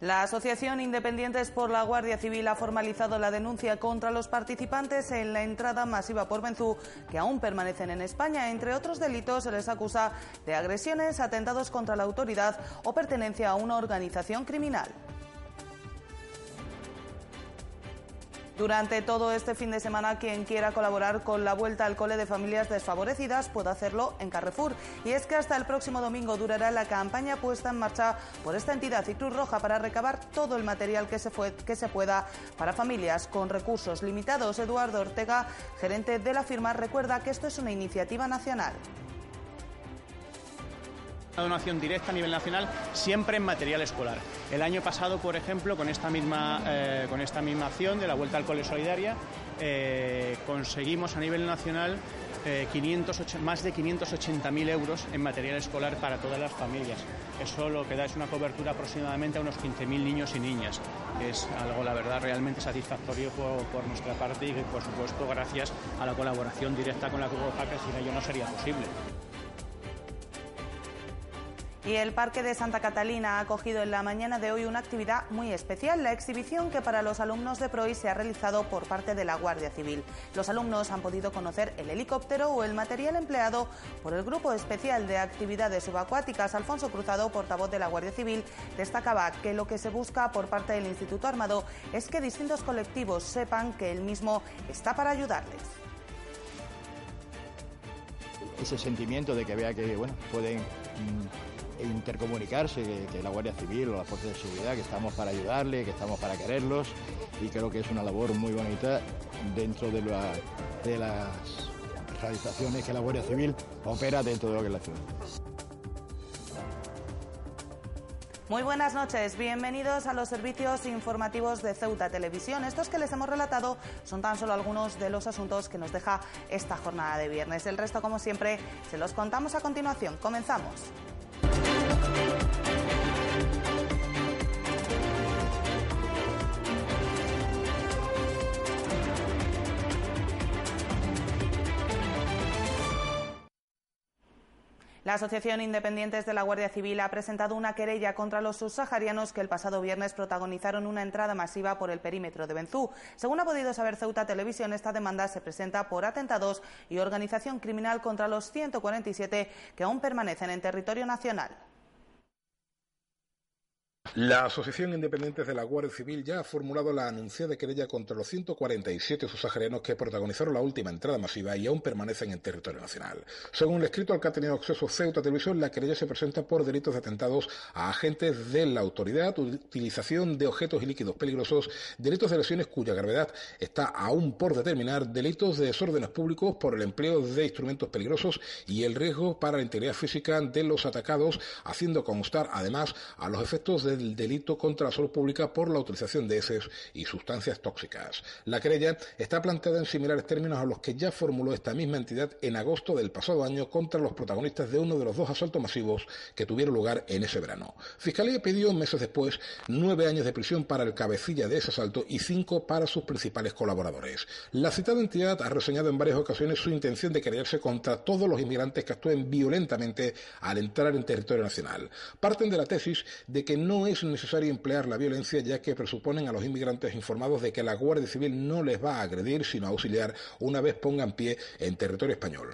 La Asociación Independientes por la Guardia Civil ha formalizado la denuncia contra los participantes en la entrada masiva por Benzú que aún permanecen en España. Entre otros delitos, se les acusa de agresiones, atentados contra la autoridad o pertenencia a una organización criminal. Durante todo este fin de semana, quien quiera colaborar con la vuelta al cole de familias desfavorecidas puede hacerlo en Carrefour. Y es que hasta el próximo domingo durará la campaña puesta en marcha por esta entidad y Cruz Roja para recabar todo el material que se, que se pueda para familias con recursos limitados. Eduardo Ortega, gerente de la firma, recuerda que esto es una iniciativa nacional una donación directa a nivel nacional siempre en material escolar. El año pasado, por ejemplo, con esta misma, eh, con esta misma acción de la Vuelta al Cole Solidaria, eh, conseguimos a nivel nacional 500, eh, más de 580.000 euros en material escolar para todas las familias. Eso lo que da es una cobertura aproximadamente a unos 15.000 niños y niñas. Es algo, la verdad, realmente satisfactorio por, nuestra parte y, por supuesto, gracias a la colaboración directa con la Cruz que sin ello no sería posible. Y el Parque de Santa Catalina ha acogido en la mañana de hoy una actividad muy especial, la exhibición que para los alumnos de PROI se ha realizado por parte de la Guardia Civil. Los alumnos han podido conocer el helicóptero o el material empleado por el Grupo Especial de Actividades Subacuáticas. Alfonso Cruzado, portavoz de la Guardia Civil, destacaba que lo que se busca por parte del Instituto Armado es que distintos colectivos sepan que el mismo está para ayudarles ese sentimiento de que vea que bueno pueden mm, intercomunicarse, que, la Guardia Civil o la Fuerza de Seguridad, que estamos para ayudarle, que estamos para quererlos y creo que es una labor muy bonita dentro de, de las realizaciones que la Guardia Civil opera dentro de lo que es la ciudad. Muy buenas noches, bienvenidos a los servicios informativos de Ceuta Televisión. Estos que les hemos relatado son tan solo algunos de los asuntos que nos deja esta jornada de viernes. El resto, como siempre, se los contamos a continuación. Comenzamos. La Asociación Independientes de la Guardia Civil ha presentado una querella contra los subsaharianos que el pasado viernes protagonizaron una entrada masiva por el perímetro de Benzú. Según ha podido saber Ceuta Televisión, esta demanda se presenta por atentados y organización criminal contra los 147 que aún permanecen en territorio nacional. La Asociación Independientes de la Guardia Civil ya ha formulado la anunciada querella contra los 147 subsaharianos que protagonizaron la última entrada masiva y aún permanecen en territorio nacional. Según el escrito al que ha tenido acceso Ceuta Televisión, la querella se presenta por delitos de atentados a agentes de la autoridad, utilización de objetos y líquidos peligrosos, delitos de lesiones cuya gravedad está aún por determinar, delitos de desórdenes públicos por el empleo de instrumentos peligrosos y el riesgo para la integridad física de los atacados, haciendo constar además a los efectos de el delito contra la salud pública por la utilización de heces y sustancias tóxicas. La querella está planteada en similares términos a los que ya formuló esta misma entidad en agosto del pasado año contra los protagonistas de uno de los dos asaltos masivos que tuvieron lugar en ese verano. Fiscalía pidió meses después nueve años de prisión para el cabecilla de ese asalto y cinco para sus principales colaboradores. La citada entidad ha reseñado en varias ocasiones su intención de quererse contra todos los inmigrantes que actúen violentamente al entrar en territorio nacional. Parten de la tesis de que no es necesario emplear la violencia ya que presuponen a los inmigrantes informados de que la Guardia Civil no les va a agredir sino a auxiliar una vez pongan pie en territorio español.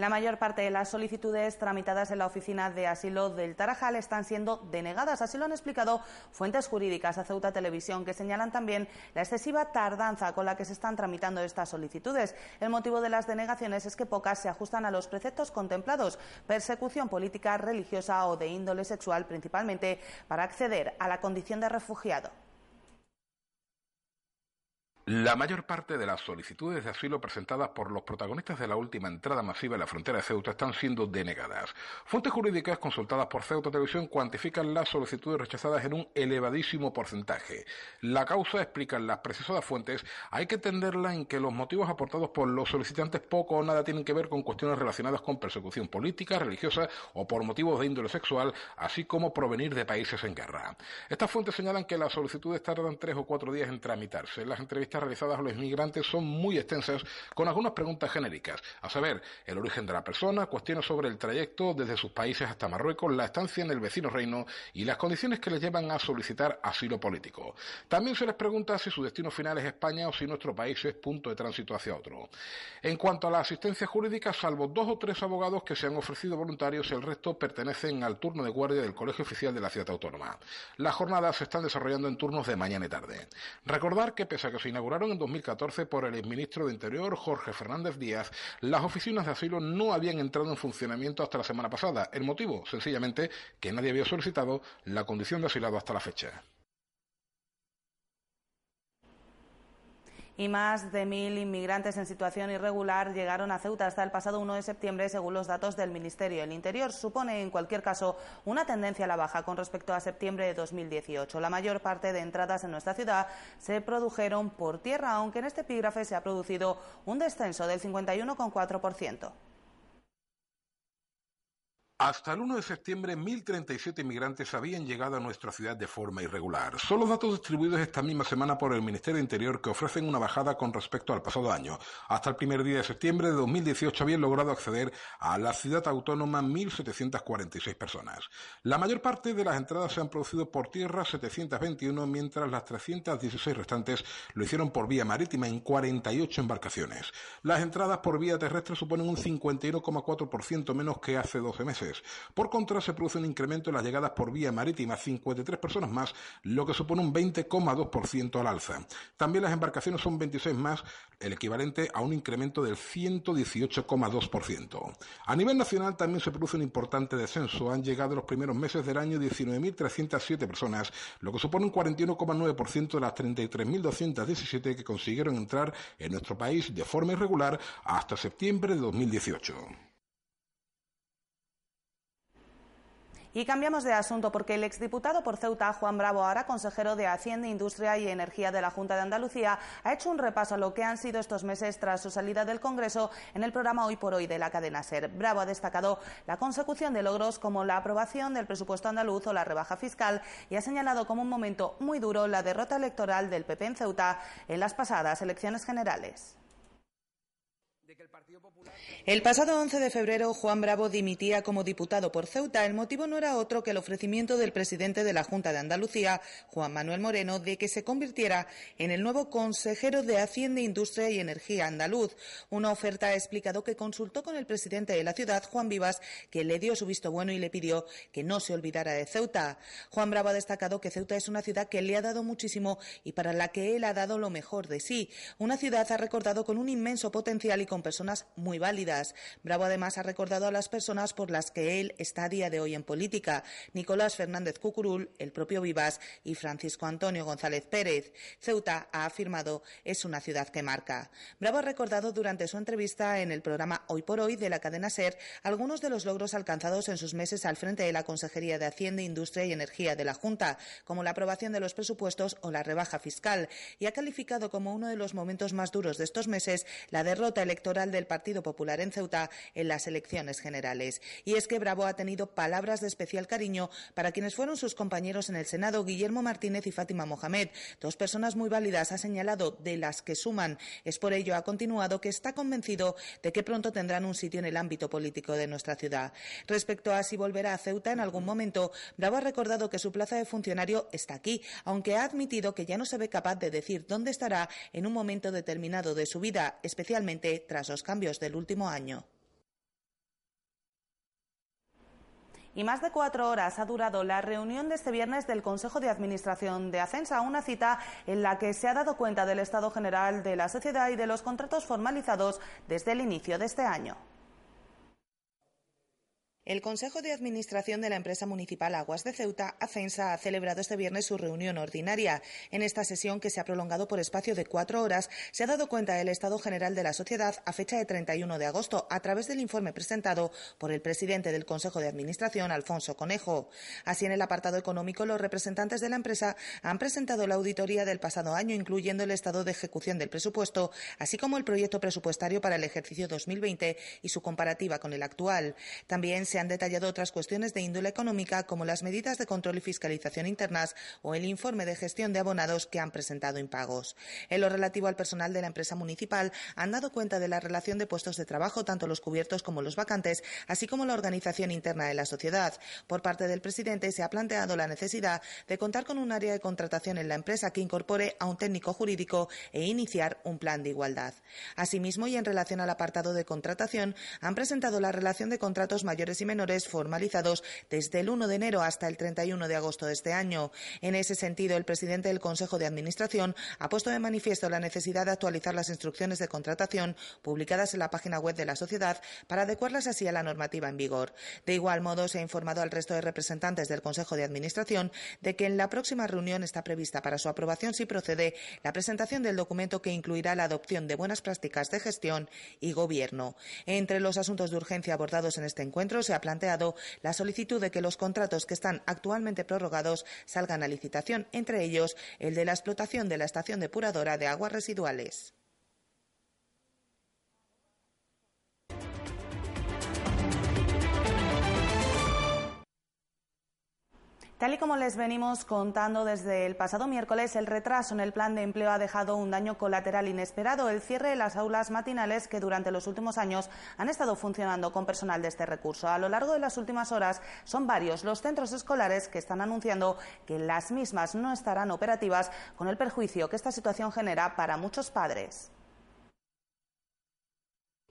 La mayor parte de las solicitudes tramitadas en la oficina de asilo del Tarajal están siendo denegadas. Así lo han explicado fuentes jurídicas a Ceuta Televisión, que señalan también la excesiva tardanza con la que se están tramitando estas solicitudes. El motivo de las denegaciones es que pocas se ajustan a los preceptos contemplados, persecución política, religiosa o de índole sexual, principalmente para acceder a la condición de refugiado. La mayor parte de las solicitudes de asilo presentadas por los protagonistas de la última entrada masiva en la frontera de Ceuta están siendo denegadas. Fuentes jurídicas consultadas por Ceuta Televisión cuantifican las solicitudes rechazadas en un elevadísimo porcentaje. La causa, explican las precisadas fuentes, hay que entenderla en que los motivos aportados por los solicitantes poco o nada tienen que ver con cuestiones relacionadas con persecución política, religiosa o por motivos de índole sexual, así como provenir de países en guerra. Estas fuentes señalan que las solicitudes tardan tres o cuatro días en tramitarse. Las entrevistas realizadas a los inmigrantes son muy extensas, con algunas preguntas genéricas, a saber, el origen de la persona, cuestiones sobre el trayecto desde sus países hasta Marruecos, la estancia en el vecino reino y las condiciones que les llevan a solicitar asilo político. También se les pregunta si su destino final es España o si nuestro país es punto de tránsito hacia otro. En cuanto a la asistencia jurídica, salvo dos o tres abogados que se han ofrecido voluntarios, el resto pertenecen al turno de guardia del Colegio Oficial de la Ciudad Autónoma. Las jornadas se están desarrollando en turnos de mañana y tarde. Recordar que pese a que se inauguró en 2014 por el exministro de Interior Jorge Fernández Díaz, las oficinas de asilo no habían entrado en funcionamiento hasta la semana pasada. El motivo, sencillamente, que nadie había solicitado la condición de asilado hasta la fecha. Y más de mil inmigrantes en situación irregular llegaron a Ceuta hasta el pasado 1 de septiembre, según los datos del Ministerio del Interior. Supone, en cualquier caso, una tendencia a la baja con respecto a septiembre de 2018. La mayor parte de entradas en nuestra ciudad se produjeron por tierra, aunque en este epígrafe se ha producido un descenso del 51,4%. Hasta el 1 de septiembre, 1.037 inmigrantes habían llegado a nuestra ciudad de forma irregular. Son los datos distribuidos esta misma semana por el Ministerio de Interior que ofrecen una bajada con respecto al pasado año. Hasta el primer día de septiembre de 2018 habían logrado acceder a la ciudad autónoma 1.746 personas. La mayor parte de las entradas se han producido por tierra, 721, mientras las 316 restantes lo hicieron por vía marítima en 48 embarcaciones. Las entradas por vía terrestre suponen un 51,4% menos que hace 12 meses. Por contra, se produce un incremento en las llegadas por vía marítima, 53 personas más, lo que supone un 20,2% al alza. También las embarcaciones son 26 más, el equivalente a un incremento del 118,2%. A nivel nacional también se produce un importante descenso. Han llegado los primeros meses del año 19.307 personas, lo que supone un 41,9% de las 33.217 que consiguieron entrar en nuestro país de forma irregular hasta septiembre de 2018. Y cambiamos de asunto porque el exdiputado por Ceuta, Juan Bravo, ahora consejero de Hacienda, Industria y Energía de la Junta de Andalucía, ha hecho un repaso a lo que han sido estos meses tras su salida del Congreso en el programa Hoy por Hoy de la cadena SER. Bravo ha destacado la consecución de logros como la aprobación del presupuesto andaluz o la rebaja fiscal y ha señalado como un momento muy duro la derrota electoral del PP en Ceuta en las pasadas elecciones generales. El pasado 11 de febrero, Juan Bravo dimitía como diputado por Ceuta. El motivo no era otro que el ofrecimiento del presidente de la Junta de Andalucía, Juan Manuel Moreno, de que se convirtiera en el nuevo consejero de Hacienda, Industria y Energía andaluz. Una oferta ha explicado que consultó con el presidente de la ciudad, Juan Vivas, que le dio su visto bueno y le pidió que no se olvidara de Ceuta. Juan Bravo ha destacado que Ceuta es una ciudad que le ha dado muchísimo y para la que él ha dado lo mejor de sí. Una ciudad ha recordado con un inmenso potencial y con personas muy válidas. Bravo además ha recordado a las personas por las que él está a día de hoy en política, Nicolás Fernández Cucurul, el propio Vivas y Francisco Antonio González Pérez. Ceuta, ha afirmado, es una ciudad que marca. Bravo ha recordado durante su entrevista en el programa Hoy por Hoy de la cadena SER algunos de los logros alcanzados en sus meses al frente de la Consejería de Hacienda, Industria y Energía de la Junta, como la aprobación de los presupuestos o la rebaja fiscal, y ha calificado como uno de los momentos más duros de estos meses la derrota electoral del Partido Popular en Ceuta en las elecciones generales. Y es que Bravo ha tenido palabras de especial cariño para quienes fueron sus compañeros en el Senado, Guillermo Martínez y Fátima Mohamed, dos personas muy válidas, ha señalado, de las que suman. Es por ello, ha continuado, que está convencido de que pronto tendrán un sitio en el ámbito político de nuestra ciudad. Respecto a si volverá a Ceuta en algún momento, Bravo ha recordado que su plaza de funcionario está aquí, aunque ha admitido que ya no se ve capaz de decir dónde estará en un momento determinado de su vida, especialmente tras los cambios del último año. Y más de cuatro horas ha durado la reunión de este viernes del Consejo de Administración de Ascensa, una cita en la que se ha dado cuenta del estado general de la sociedad y de los contratos formalizados desde el inicio de este año. El Consejo de Administración de la empresa municipal Aguas de Ceuta, ACENSA, ha celebrado este viernes su reunión ordinaria. En esta sesión, que se ha prolongado por espacio de cuatro horas, se ha dado cuenta del estado general de la sociedad a fecha de 31 de agosto a través del informe presentado por el presidente del Consejo de Administración, Alfonso Conejo. Así, en el apartado económico, los representantes de la empresa han presentado la auditoría del pasado año, incluyendo el estado de ejecución del presupuesto, así como el proyecto presupuestario para el ejercicio 2020 y su comparativa con el actual. También se han detallado otras cuestiones de índole económica, como las medidas de control y fiscalización internas o el informe de gestión de abonados que han presentado impagos. En lo relativo al personal de la empresa municipal, han dado cuenta de la relación de puestos de trabajo, tanto los cubiertos como los vacantes, así como la organización interna de la sociedad. Por parte del presidente se ha planteado la necesidad de contar con un área de contratación en la empresa que incorpore a un técnico jurídico e iniciar un plan de igualdad. Asimismo, y en relación al apartado de contratación, han presentado la relación de contratos mayores y menores formalizados desde el 1 de enero hasta el 31 de agosto de este año. En ese sentido, el presidente del Consejo de Administración ha puesto de manifiesto la necesidad de actualizar las instrucciones de contratación publicadas en la página web de la sociedad para adecuarlas así a la normativa en vigor. De igual modo, se ha informado al resto de representantes del Consejo de Administración de que en la próxima reunión está prevista para su aprobación, si procede, la presentación del documento que incluirá la adopción de buenas prácticas de gestión y gobierno. Entre los asuntos de urgencia abordados en este encuentro se ha planteado la solicitud de que los contratos que están actualmente prorrogados salgan a licitación, entre ellos el de la explotación de la estación depuradora de aguas residuales. Tal y como les venimos contando desde el pasado miércoles, el retraso en el plan de empleo ha dejado un daño colateral inesperado, el cierre de las aulas matinales que durante los últimos años han estado funcionando con personal de este recurso. A lo largo de las últimas horas son varios los centros escolares que están anunciando que las mismas no estarán operativas con el perjuicio que esta situación genera para muchos padres.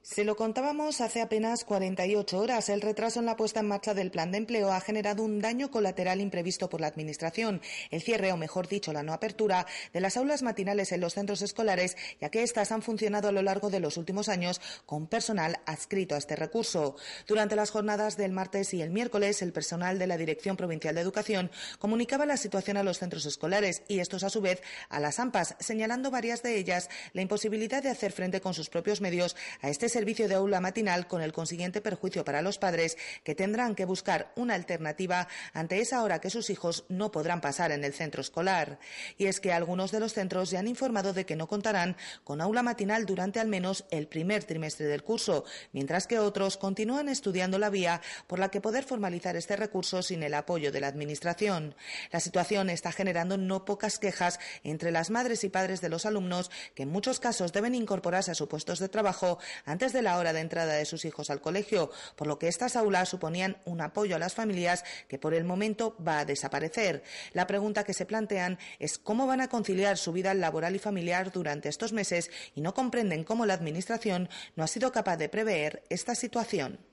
Se lo contábamos hace apenas 48 horas. El retraso en la puesta en marcha del plan de empleo ha generado un daño colateral imprevisto por la Administración. El cierre, o mejor dicho, la no apertura de las aulas matinales en los centros escolares, ya que éstas han funcionado a lo largo de los últimos años con personal adscrito a este recurso. Durante las jornadas del martes y el miércoles, el personal de la Dirección Provincial de Educación comunicaba la situación a los centros escolares y estos, a su vez, a las AMPAs, señalando varias de ellas la imposibilidad de hacer frente con sus propios medios a este servicio de aula matinal con el consiguiente perjuicio para los padres que tendrán que buscar una alternativa ante esa hora que sus hijos no podrán pasar en el centro escolar. Y es que algunos de los centros ya han informado de que no contarán con aula matinal durante al menos el primer trimestre del curso, mientras que otros continúan estudiando la vía por la que poder formalizar este recurso sin el apoyo de la Administración. La situación está generando no pocas quejas entre las madres y padres de los alumnos que en muchos casos deben incorporarse a sus puestos de trabajo antes de la hora de entrada de sus hijos al colegio, por lo que estas aulas suponían un apoyo a las familias que por el momento va a desaparecer. La pregunta que se plantean es cómo van a conciliar su vida laboral y familiar durante estos meses y no comprenden cómo la Administración no ha sido capaz de prever esta situación.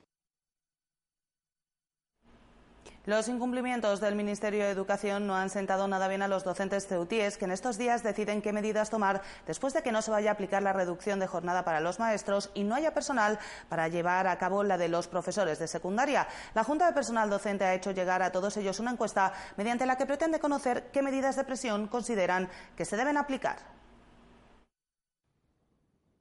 Los incumplimientos del Ministerio de Educación no han sentado nada bien a los docentes ceutíes, que en estos días deciden qué medidas tomar después de que no se vaya a aplicar la reducción de jornada para los maestros y no haya personal para llevar a cabo la de los profesores de secundaria. La Junta de Personal Docente ha hecho llegar a todos ellos una encuesta mediante la que pretende conocer qué medidas de presión consideran que se deben aplicar.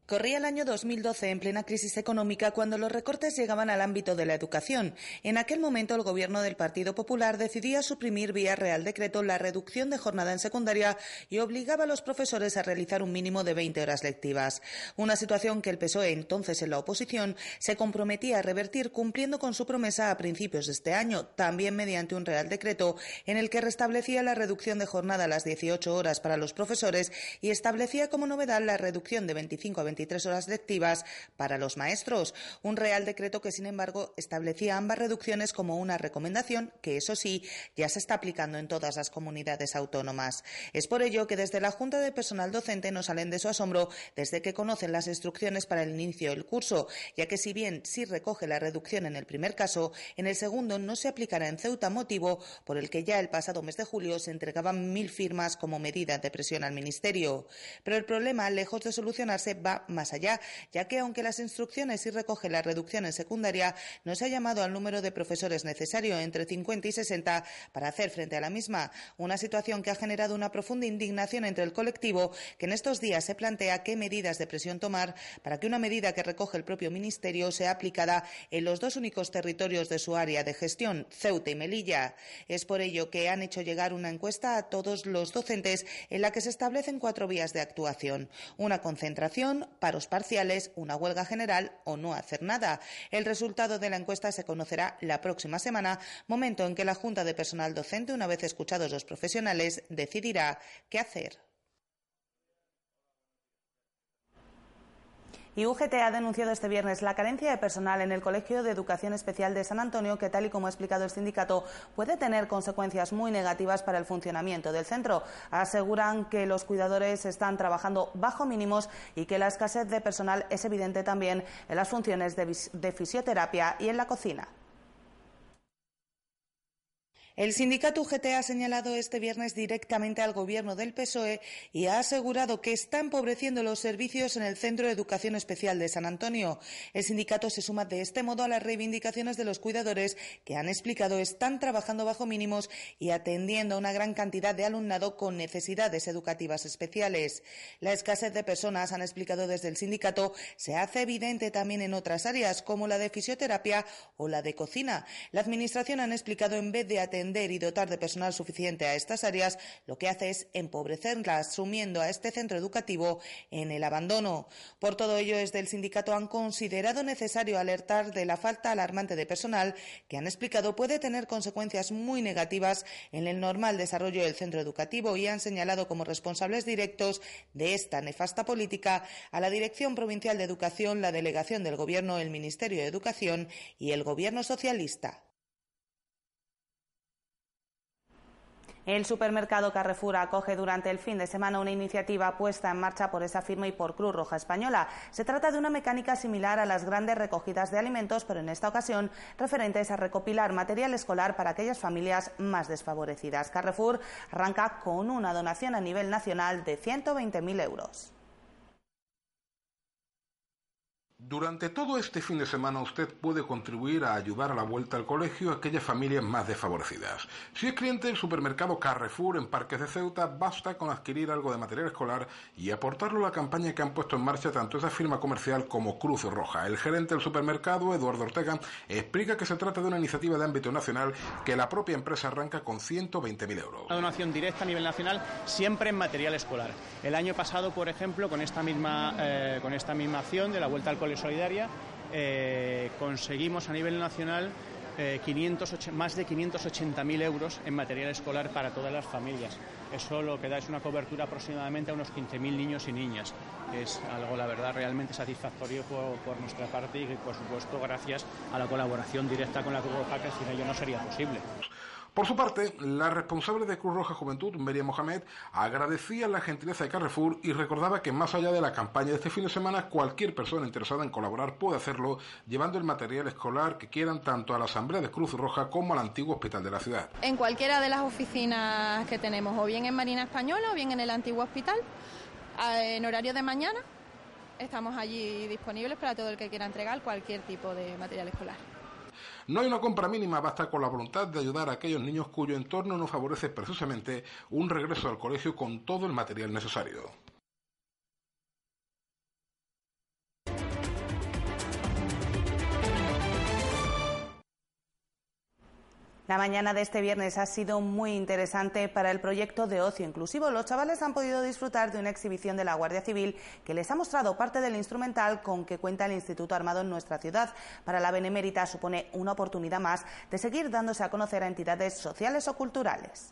Corría el año 2012 en plena crisis económica cuando los recortes llegaban al ámbito de la educación. En aquel momento el gobierno del Partido Popular decidía suprimir vía Real Decreto la reducción de jornada en secundaria y obligaba a los profesores a realizar un mínimo de 20 horas lectivas. Una situación que el PSOE, entonces en la oposición, se comprometía a revertir cumpliendo con su promesa a principios de este año, también mediante un Real Decreto en el que restablecía la reducción de jornada a las 18 horas para los profesores y establecía como novedad la reducción de 25 a 23 horas lectivas para los maestros. Un Real Decreto que, sin embargo, establecía ambas reducciones como una recomendación que, eso sí, ya se está aplicando en todas las comunidades autónomas. Es por ello que desde la Junta de Personal Docente no salen de su asombro desde que conocen las instrucciones para el inicio del curso, ya que si bien sí recoge la reducción en el primer caso, en el segundo no se aplicará en Ceuta motivo por el que ya el pasado mes de julio se entregaban mil firmas como medida de presión al Ministerio. Pero el problema, lejos de solucionarse, va más allá, ya que aunque las instrucciones sí recogen la reducción en secundaria, no se ha llamado al número de profesores necesario, entre 50 y 60, para hacer frente a la misma. Una situación que ha generado una profunda indignación entre el colectivo, que en estos días se plantea qué medidas de presión tomar para que una medida que recoge el propio Ministerio sea aplicada en los dos únicos territorios de su área de gestión, Ceuta y Melilla. Es por ello que han hecho llegar una encuesta a todos los docentes en la que se establecen cuatro vías de actuación. Una concentración, paros parciales, una huelga general o no hacer nada. El resultado de la encuesta se conocerá la próxima semana, momento en que la Junta de Personal Docente, una vez escuchados los profesionales, decidirá qué hacer. Y UGT ha denunciado este viernes la carencia de personal en el Colegio de Educación Especial de San Antonio, que, tal y como ha explicado el sindicato, puede tener consecuencias muy negativas para el funcionamiento del centro. Aseguran que los cuidadores están trabajando bajo mínimos y que la escasez de personal es evidente también en las funciones de, fisioterapia y en la cocina. El sindicato UGT ha señalado este viernes directamente al gobierno del PSOE y ha asegurado que está empobreciendo los servicios en el Centro de Educación Especial de San Antonio. El sindicato se suma de este modo a las reivindicaciones de los cuidadores que han explicado están trabajando bajo mínimos y atendiendo a una gran cantidad de alumnado con necesidades educativas especiales. La escasez de personas, han explicado desde el sindicato, se hace evidente también en otras áreas como la de fisioterapia o la de cocina. La Administración han explicado en vez de atender y dotar de personal suficiente a estas áreas, lo que hace es empobrecerlas, sumiendo a este centro educativo en el abandono. Por todo ello, desde el sindicato han considerado necesario alertar de la falta alarmante de personal que han explicado puede tener consecuencias muy negativas en el normal desarrollo del centro educativo y han señalado como responsables directos de esta nefasta política a la Dirección Provincial de Educación, la Delegación del Gobierno, el Ministerio de Educación y el Gobierno Socialista. El supermercado Carrefour acoge durante el fin de semana una iniciativa puesta en marcha por esa firma y por Cruz Roja Española. Se trata de una mecánica similar a las grandes recogidas de alimentos, pero en esta ocasión referentes a recopilar material escolar para aquellas familias más desfavorecidas. Carrefour arranca con una donación a nivel nacional de 120.000 euros. Durante todo este fin de semana usted puede contribuir a ayudar a la vuelta al colegio a aquellas familias más desfavorecidas. Si es cliente del supermercado Carrefour en Parques de Ceuta, basta con adquirir algo de material escolar y aportarlo a la campaña que han puesto en marcha tanto esa firma comercial como Cruz Roja. El gerente del supermercado, Eduardo Ortega, explica que se trata de una iniciativa de ámbito nacional que la propia empresa arranca con 120.000 euros. Una donación directa a nivel nacional siempre en material escolar. El año pasado, por ejemplo, con esta misma, eh, con esta misma acción de la vuelta al colegio Solidaria, eh, conseguimos a nivel nacional eh, más de 580.000 euros en material escolar para todas las familias. Eso lo que da es una cobertura aproximadamente a unos 15.000 niños y niñas. Es algo, la verdad, realmente satisfactorio por, por, nuestra parte y, por supuesto, gracias a la colaboración directa con la Cruz Roja, que sin ello no sería posible. Por su parte, la responsable de Cruz Roja Juventud, Miriam Mohamed, agradecía la gentileza de Carrefour y recordaba que más allá de la campaña de este fin de semana, cualquier persona interesada en colaborar puede hacerlo llevando el material escolar que quieran tanto a la Asamblea de Cruz Roja como al antiguo hospital de la ciudad. En cualquiera de las oficinas que tenemos, o bien en Marina Española o bien en el antiguo hospital, en horario de mañana, estamos allí disponibles para todo el que quiera entregar cualquier tipo de material escolar. No hay una compra mínima, basta con la voluntad de ayudar a aquellos niños cuyo entorno no favorece precisamente un regreso al colegio con todo el material necesario. La mañana de este viernes ha sido muy interesante para el proyecto de ocio inclusivo. Los chavales han podido disfrutar de una exhibición de la Guardia Civil que les ha mostrado parte del instrumental con que cuenta el Instituto Armado en nuestra ciudad. Para la Benemérita supone una oportunidad más de seguir dándose a conocer a entidades sociales o culturales.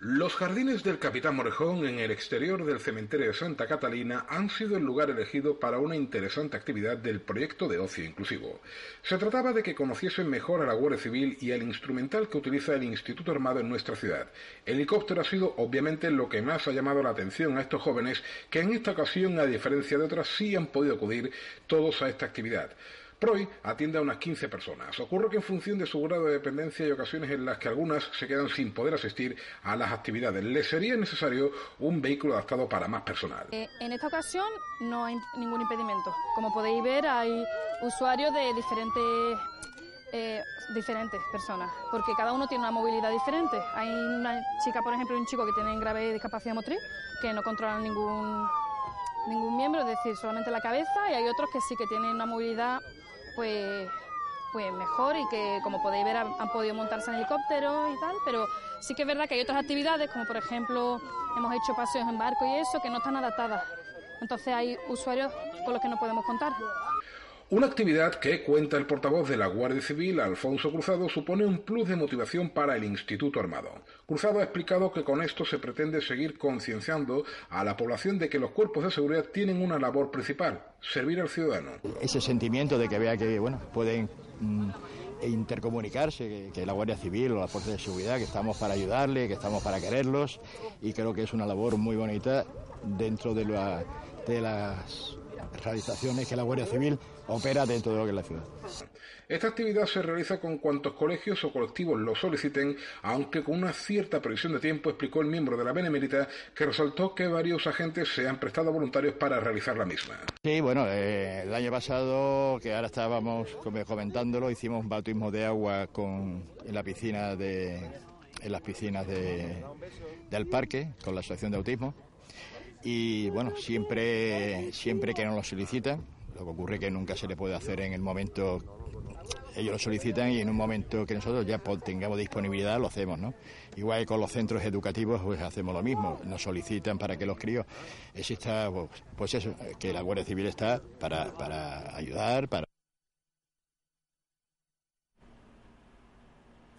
Los jardines del Capitán Morejón en el exterior del cementerio de Santa Catalina han sido el lugar elegido para una interesante actividad del proyecto de ocio inclusivo. Se trataba de que conociesen mejor a la Guardia Civil y al instrumental que utiliza el Instituto Armado en nuestra ciudad. El helicóptero ha sido obviamente lo que más ha llamado la atención a estos jóvenes que en esta ocasión, a diferencia de otras, sí han podido acudir todos a esta actividad. PROI atiende a unas 15 personas. Ocurre que en función de su grado de dependencia hay ocasiones en las que algunas se quedan sin poder asistir a las actividades. Les sería necesario un vehículo adaptado para más personal. Eh, en esta ocasión no hay ningún impedimento. Como podéis ver, hay usuarios de diferentes eh, diferentes personas, porque cada uno tiene una movilidad diferente. Hay una chica, por ejemplo, un chico que tiene grave discapacidad motriz, que no controla ningún, ningún miembro, es decir, solamente la cabeza, y hay otros que sí que tienen una movilidad pues, pues mejor y que, como podéis ver, han, podido montarse en helicópteros y tal, pero sí que es verdad que hay otras actividades, como por ejemplo, hemos hecho paseos en barco y eso, que no están adaptadas. Entonces hay usuarios con los que no podemos contar. Una actividad que, cuenta el portavoz de la Guardia Civil, Alfonso Cruzado, supone un plus de motivación para el Instituto Armado. Cruzado ha explicado que con esto se pretende seguir concienciando a la población de que los cuerpos de seguridad tienen una labor principal, servir al ciudadano. Ese sentimiento de que vea que bueno, pueden mm, intercomunicarse, que, que, la Guardia Civil o la Fuerza de Seguridad, que estamos para ayudarle, que estamos para quererlos y creo que es una labor muy bonita dentro de, la, de las realizaciones que la Guardia Civil opera dentro de lo que es la ciudad. Esta actividad se realiza con cuantos colegios o colectivos lo soliciten, aunque con una cierta previsión de tiempo, explicó el miembro de la Benemérita, que resaltó que varios agentes se han prestado voluntarios para realizar la misma. Sí, bueno, eh, el año pasado, que ahora estábamos comentándolo, hicimos un bautismo de agua con, en la piscina de, en las piscinas de, del parque con la asociación de autismo y bueno, siempre, siempre que nos lo solicitan, lo que ocurre que nunca se le puede hacer en el momento, ellos lo solicitan y en un momento que nosotros ya tengamos disponibilidad lo hacemos, ¿no? Igual que con los centros educativos pues hacemos lo mismo, nos solicitan para que los críos exista, pues, pues eso, que la Guardia Civil está para, para ayudar, para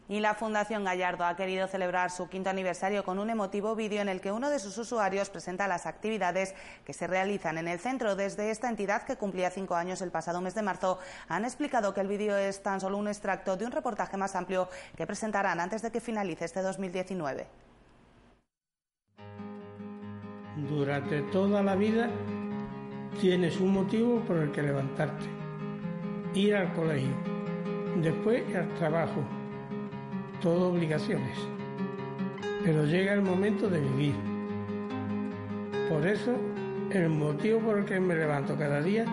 Y la Fundación Gallardo ha querido celebrar su quinto aniversario con un emotivo vídeo en el que uno de sus usuarios presenta las actividades que se realizan en el centro. Desde esta entidad, que cumplía cinco años el pasado mes de marzo, han explicado que el vídeo es tan solo un extracto de un reportaje más amplio que presentarán antes de que finalice este 2019. Durante toda la vida tienes un motivo por el que levantarte, ir al colegio, después al trabajo todo obligaciones. Pero llega el momento de vivir. Por eso, el motivo por el que me levanto cada día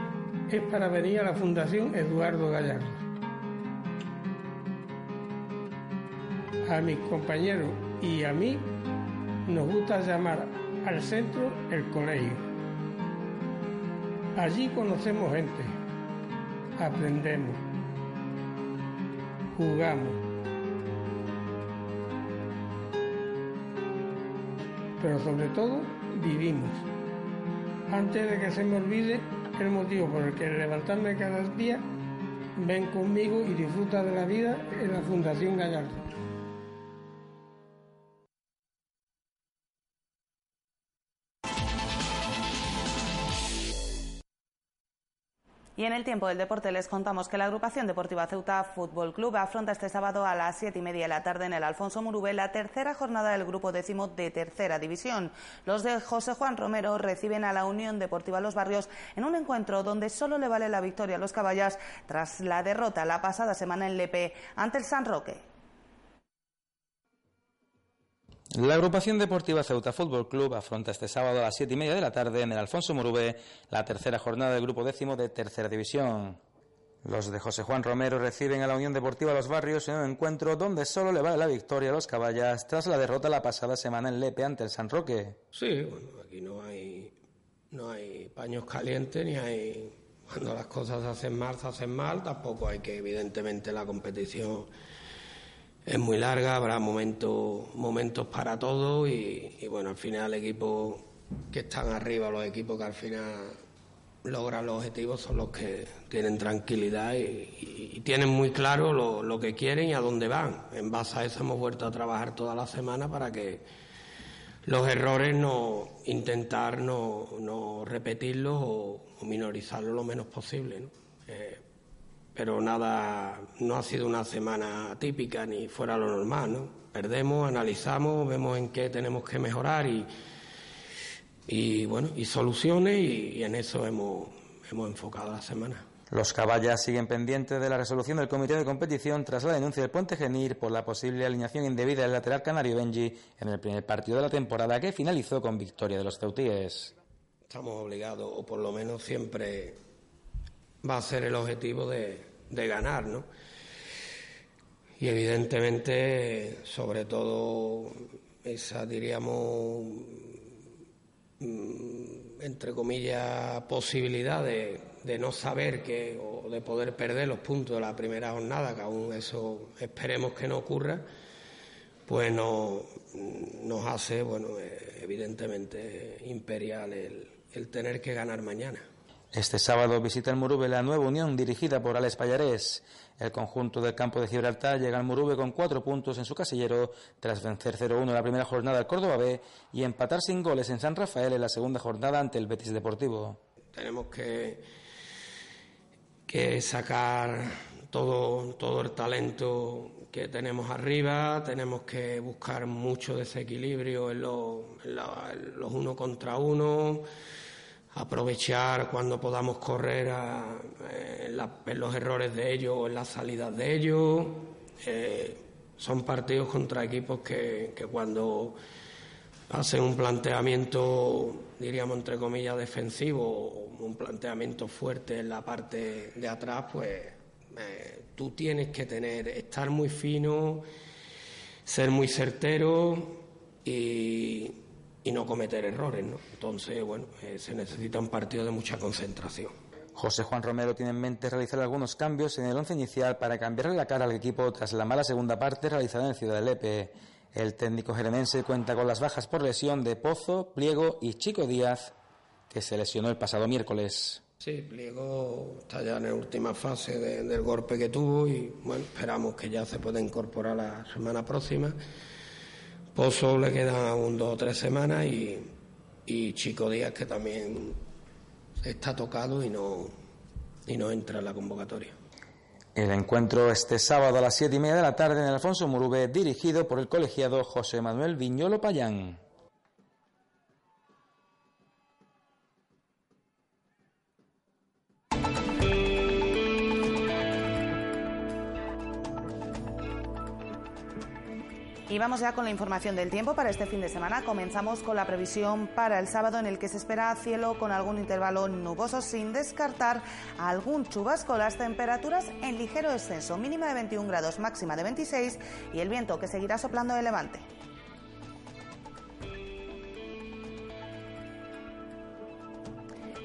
es para venir a la Fundación Eduardo Gallardo. A mis compañeros y a mí nos gusta llamar al centro el colegio. Allí conocemos gente, aprendemos, jugamos, pero sobre todo vivimos. Antes de que se me olvide el motivo por el que levantarme cada día, ven conmigo y disfruta de la vida en la Fundación Gallardo. Y en el tiempo del deporte les contamos que la agrupación deportiva Ceuta Fútbol Club afronta este sábado a las siete y media de la tarde en el Alfonso Murube la tercera jornada del grupo décimo de tercera división. Los de José Juan Romero reciben a la Unión Deportiva Los Barrios en un encuentro donde solo le vale la victoria a los caballas tras la derrota la pasada semana en Lepe ante el San Roque. La agrupación deportiva Ceuta Fútbol Club afronta este sábado a las siete y media de la tarde en el Alfonso Morube la tercera jornada del grupo décimo de tercera división. Los de José Juan Romero reciben a la Unión Deportiva Los Barrios en un encuentro donde solo le vale la victoria a los caballas tras la derrota la pasada semana en Lepe ante el San Roque. Sí, bueno, aquí no hay, no hay paños calientes ni hay. Cuando las cosas se hacen mal, se hacen mal. Tampoco hay que, evidentemente, la competición es muy larga, habrá momentos, momentos para todo y, bueno, al final el equipo que están arriba, los equipos que al final logran los objetivos son los que tienen tranquilidad y, tienen muy claro lo, lo, que quieren y a dónde van. En base a eso hemos vuelto a trabajar toda la semana para que los errores no intentar no, no repetirlos o, o, minorizarlos lo menos posible. Eh, pero nada, no ha sido una semana típica ni fuera lo normal, ¿no? Perdemos, analizamos, vemos en qué tenemos que mejorar y, y bueno, y soluciones y, y en eso hemos, hemos enfocado la semana. Los caballas siguen pendientes de la resolución del comité de competición tras la denuncia del Puente Genir por la posible alineación indebida del lateral canario Benji en el primer partido de la temporada que finalizó con victoria de los ceutíes. Estamos obligados, o por lo menos siempre va a ser el objetivo de, de ganar, ¿no? Y evidentemente, sobre todo, esa, diríamos, mm, entre comillas, posibilidad de, no saber que, o de poder perder los puntos de la primera jornada, que aún eso esperemos que no ocurra, pues no, nos hace, bueno, evidentemente imperial el, el tener que ganar mañana. Este sábado visita el Murube la nueva unión dirigida por Alex Payarés. El conjunto del campo de Gibraltar llega al Murube con cuatro puntos en su casillero tras vencer 0-1 la primera jornada al Córdoba B y empatar sin goles en San Rafael en la segunda jornada ante el Betis Deportivo. Tenemos que, que sacar todo, todo el talento que tenemos arriba, tenemos que buscar mucho desequilibrio en los, en los uno contra uno aprovechar cuando podamos correr eh, en, los errores de ellos o en las salidas de ellos. Eh, son partidos contra equipos que, cuando hacen un planteamiento, diríamos entre comillas, defensivo un planteamiento fuerte en la parte de atrás, pues eh, tú tienes que tener, estar muy fino, ser muy certero y y no cometer errores, ¿no? Entonces, bueno, eh, se necesita un partido de mucha concentración. José Juan Romero tiene en mente realizar algunos cambios en el once inicial para cambiarle la cara al equipo tras la mala segunda parte realizada en Ciudad de Lepe. El técnico jerenense cuenta con las bajas por lesión de Pozo, Pliego y Chico Díaz, que se lesionó el pasado miércoles. Sí, Pliego está ya en la última fase del golpe que tuvo y bueno, esperamos que ya se pueda incorporar la semana próxima Pozo le quedan aún dos o tres semanas y, Chico Díaz que también está tocado y no, y no entra en la convocatoria. El encuentro este sábado a las siete y media de la tarde en Alfonso Murube, dirigido por el colegiado José Manuel Viñolo Payán. Y vamos ya con la información del tiempo para este fin de semana. Comenzamos con la previsión para el sábado en el que se espera cielo con algún intervalo nuboso sin descartar algún chubasco. Las temperaturas en ligero descenso, mínima de 21 grados, máxima de 26 y el viento que seguirá soplando de levante.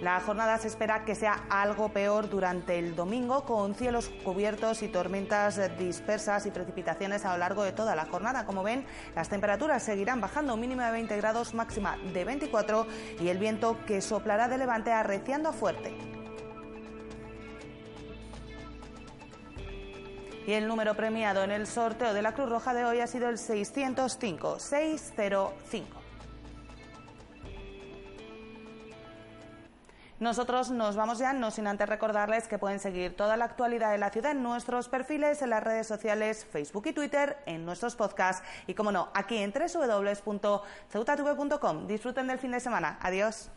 La jornada se espera que sea algo peor durante el domingo, con cielos cubiertos y tormentas dispersas y precipitaciones a lo largo de toda la jornada. Como ven, las temperaturas seguirán bajando, mínima de 20 grados, máxima de 24 y el viento que soplará de levante arreciando fuerte. Y el número premiado en el sorteo de la Cruz Roja de hoy ha sido el 605, Nosotros nos vamos ya, no sin antes recordarles que pueden seguir toda la actualidad de la ciudad en nuestros perfiles, en las redes sociales, Facebook y Twitter, en nuestros podcasts y, como no, aquí en www.ceutatv.com. Disfruten del fin de semana. Adiós.